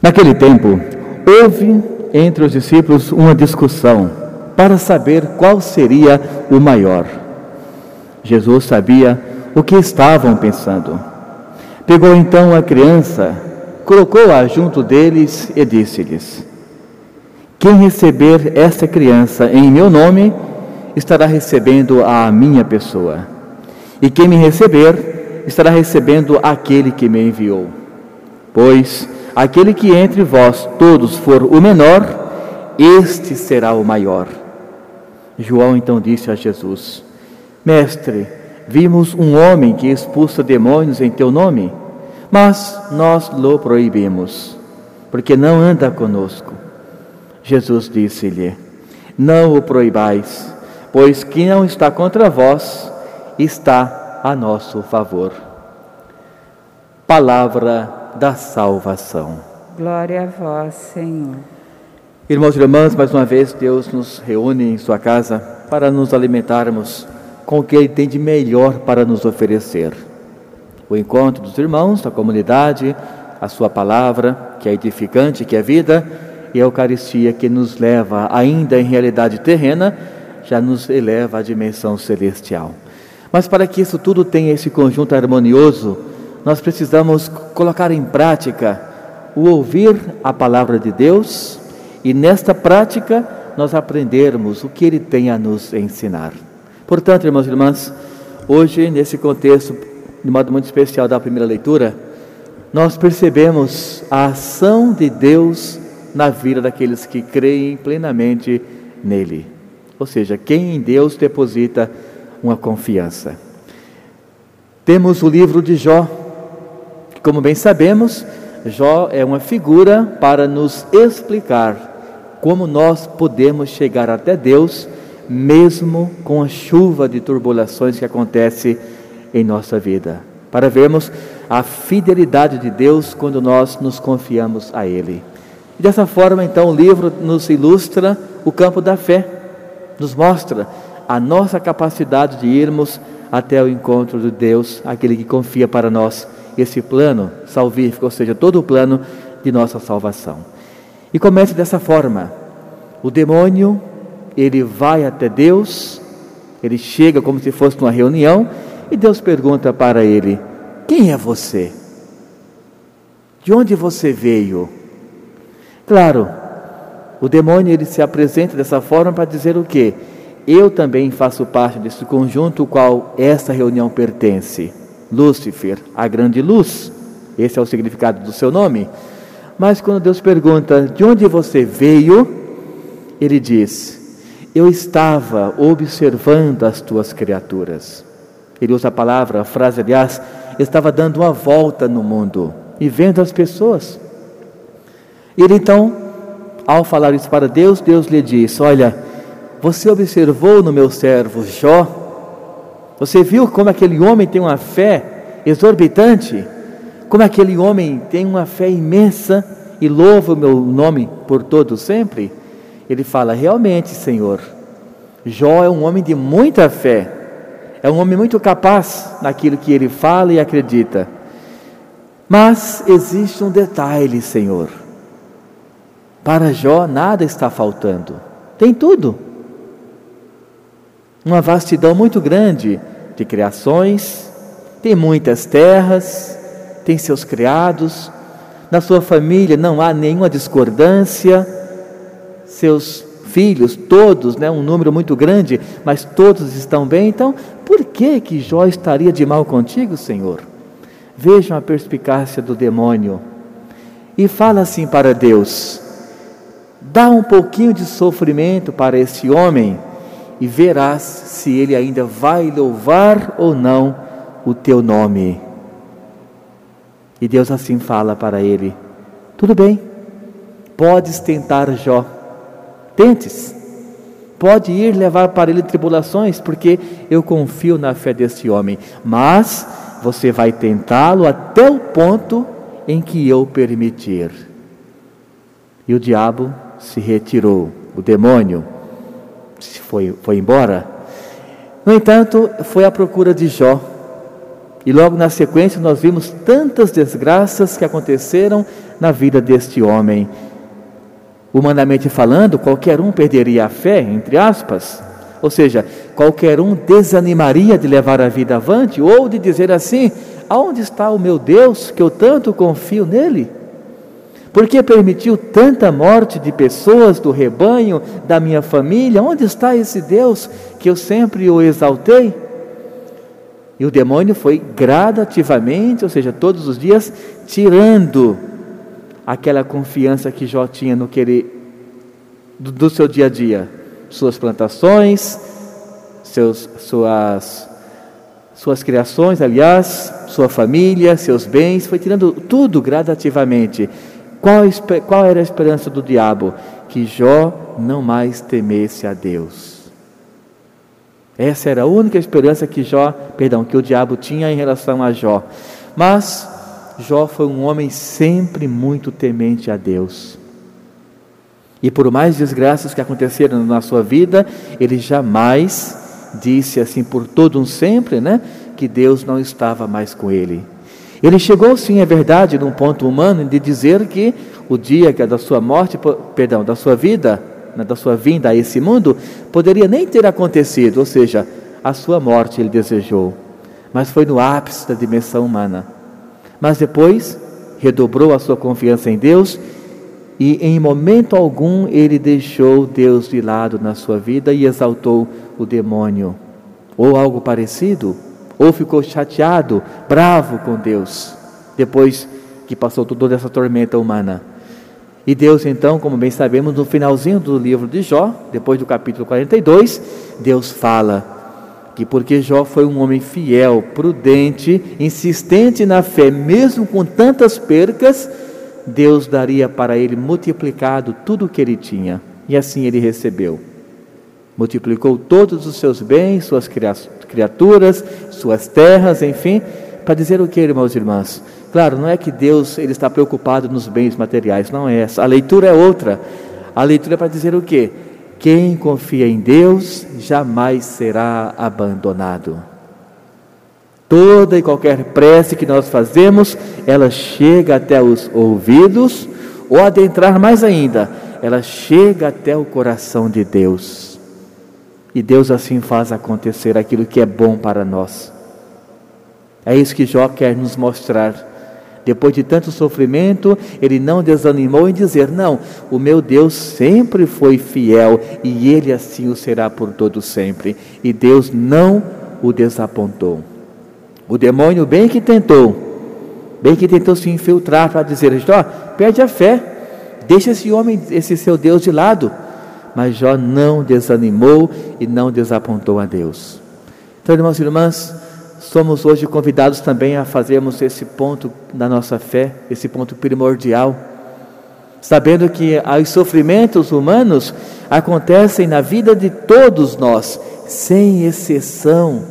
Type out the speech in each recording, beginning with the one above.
Naquele tempo, houve entre os discípulos uma discussão para saber qual seria o maior. Jesus sabia o que estavam pensando. Pegou então a criança, colocou-a junto deles e disse-lhes: Quem receber esta criança em meu nome, estará recebendo a minha pessoa. E quem me receber, estará recebendo aquele que me enviou. Pois aquele que entre vós todos for o menor, este será o maior. João então disse a Jesus: Mestre, vimos um homem que expulsa demônios em teu nome, mas nós lhe proibimos, porque não anda conosco. Jesus disse-lhe: Não o proibais, pois quem não está contra vós está a nosso favor. Palavra da salvação. Glória a vós, Senhor. Irmãos e irmãs, mais uma vez Deus nos reúne em Sua casa para nos alimentarmos com o que Ele tem de melhor para nos oferecer. O encontro dos irmãos, da comunidade, a Sua palavra, que é edificante, que é vida, e a Eucaristia, que nos leva, ainda em realidade terrena, já nos eleva à dimensão celestial. Mas para que isso tudo tenha esse conjunto harmonioso, nós precisamos colocar em prática o ouvir a palavra de Deus e nesta prática nós aprendermos o que Ele tem a nos ensinar. Portanto, irmãos e irmãs, hoje, nesse contexto, de modo muito especial da primeira leitura, nós percebemos a ação de Deus na vida daqueles que creem plenamente nele. Ou seja, quem em Deus deposita uma confiança. Temos o livro de Jó, como bem sabemos, Jó é uma figura para nos explicar como nós podemos chegar até Deus mesmo com a chuva de turbulações que acontece em nossa vida, para vermos a fidelidade de Deus quando nós nos confiamos a Ele. Dessa forma, então, o livro nos ilustra o campo da fé, nos mostra a nossa capacidade de irmos até o encontro de Deus, aquele que confia para nós esse plano salvífico, ou seja, todo o plano de nossa salvação. E começa dessa forma: o demônio ele vai até Deus, ele chega como se fosse numa reunião, e Deus pergunta para ele: Quem é você? De onde você veio? Claro, o demônio ele se apresenta dessa forma para dizer o quê? Eu também faço parte desse conjunto qual essa reunião pertence. Lúcifer, a grande luz. Esse é o significado do seu nome. Mas quando Deus pergunta de onde você veio, ele diz: eu estava observando as tuas criaturas. Ele usa a palavra, a frase, aliás, estava dando uma volta no mundo e vendo as pessoas. Ele então, ao falar isso para Deus, Deus lhe diz: Olha, você observou no meu servo Jó, você viu como aquele homem tem uma fé exorbitante, como aquele homem tem uma fé imensa e louva o meu nome por todo sempre? ele fala: Realmente, Senhor, Jó é um homem de muita fé, é um homem muito capaz naquilo que ele fala e acredita. Mas existe um detalhe, Senhor. Para Jó nada está faltando, tem tudo. Uma vastidão muito grande de criações, tem muitas terras, tem seus criados, na sua família não há nenhuma discordância seus filhos, todos, né, um número muito grande, mas todos estão bem. Então, por que que Jó estaria de mal contigo, Senhor? Vejam a perspicácia do demônio. E fala assim para Deus: dá um pouquinho de sofrimento para esse homem e verás se ele ainda vai louvar ou não o teu nome. E Deus assim fala para ele: tudo bem, podes tentar Jó Tentes. Pode ir levar para ele tribulações, porque eu confio na fé desse homem. Mas você vai tentá-lo até o ponto em que eu permitir. E o diabo se retirou, o demônio foi, foi embora. No entanto, foi à procura de Jó. E logo na sequência nós vimos tantas desgraças que aconteceram na vida deste homem. Humanamente falando, qualquer um perderia a fé, entre aspas. Ou seja, qualquer um desanimaria de levar a vida avante ou de dizer assim: aonde está o meu Deus que eu tanto confio nele? Por que permitiu tanta morte de pessoas do rebanho, da minha família? Onde está esse Deus que eu sempre o exaltei? E o demônio foi gradativamente, ou seja, todos os dias, tirando aquela confiança que Jó tinha no querer do, do seu dia a dia, suas plantações, seus, suas, suas criações, aliás, sua família, seus bens, foi tirando tudo gradativamente. Qual, qual era a esperança do diabo? Que Jó não mais temesse a Deus. Essa era a única esperança que Jó, perdão, que o diabo tinha em relação a Jó. Mas Jó foi um homem sempre muito temente a Deus. E por mais desgraças que aconteceram na sua vida, ele jamais disse assim por todo um sempre, né, que Deus não estava mais com ele. Ele chegou, sim, é verdade, num ponto humano de dizer que o dia é da sua morte, perdão, da sua vida, né, da sua vinda a esse mundo, poderia nem ter acontecido, ou seja, a sua morte ele desejou, mas foi no ápice da dimensão humana. Mas depois redobrou a sua confiança em Deus e em momento algum ele deixou Deus de lado na sua vida e exaltou o demônio, ou algo parecido ou ficou chateado, bravo com Deus, depois que passou toda essa tormenta humana. E Deus, então, como bem sabemos, no finalzinho do livro de Jó, depois do capítulo 42, Deus fala que porque Jó foi um homem fiel, prudente, insistente na fé, mesmo com tantas percas, Deus daria para ele multiplicado tudo o que ele tinha. E assim ele recebeu. Multiplicou todos os seus bens, suas criaturas, suas terras, enfim, para dizer o que, irmãos e irmãs? Claro, não é que Deus ele está preocupado nos bens materiais, não é essa. A leitura é outra. A leitura é para dizer o que? Quem confia em Deus jamais será abandonado. Toda e qualquer prece que nós fazemos, ela chega até os ouvidos, ou adentrar mais ainda, ela chega até o coração de Deus. E Deus assim faz acontecer aquilo que é bom para nós. É isso que Jó quer nos mostrar. Depois de tanto sofrimento, ele não desanimou em dizer: Não, o meu Deus sempre foi fiel e ele assim o será por todo sempre. E Deus não o desapontou. O demônio, bem que tentou, bem que tentou se infiltrar para dizer: Jó, perde a fé, deixa esse homem, esse seu Deus de lado mas Jó não desanimou e não desapontou a Deus. Então, irmãos e irmãs, somos hoje convidados também a fazermos esse ponto da nossa fé, esse ponto primordial, sabendo que os sofrimentos humanos acontecem na vida de todos nós, sem exceção,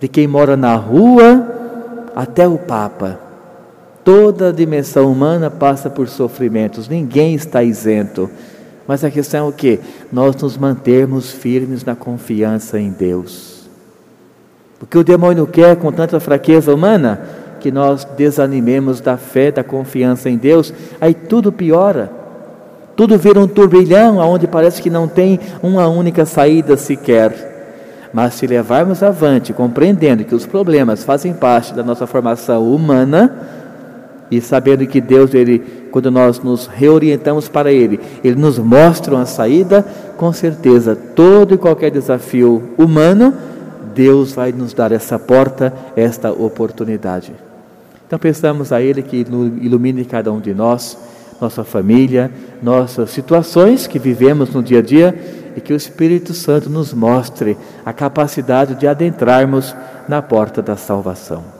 de quem mora na rua até o Papa. Toda a dimensão humana passa por sofrimentos, ninguém está isento. Mas a questão é o que? Nós nos mantermos firmes na confiança em Deus. O que o demônio quer com tanta fraqueza humana? Que nós desanimemos da fé, da confiança em Deus, aí tudo piora. Tudo vira um turbilhão onde parece que não tem uma única saída sequer. Mas se levarmos avante, compreendendo que os problemas fazem parte da nossa formação humana, e sabendo que Deus, ele, quando nós nos reorientamos para Ele, Ele nos mostra uma saída, com certeza, todo e qualquer desafio humano, Deus vai nos dar essa porta, esta oportunidade. Então pensamos a Ele que ilumine cada um de nós, nossa família, nossas situações que vivemos no dia a dia e que o Espírito Santo nos mostre a capacidade de adentrarmos na porta da salvação.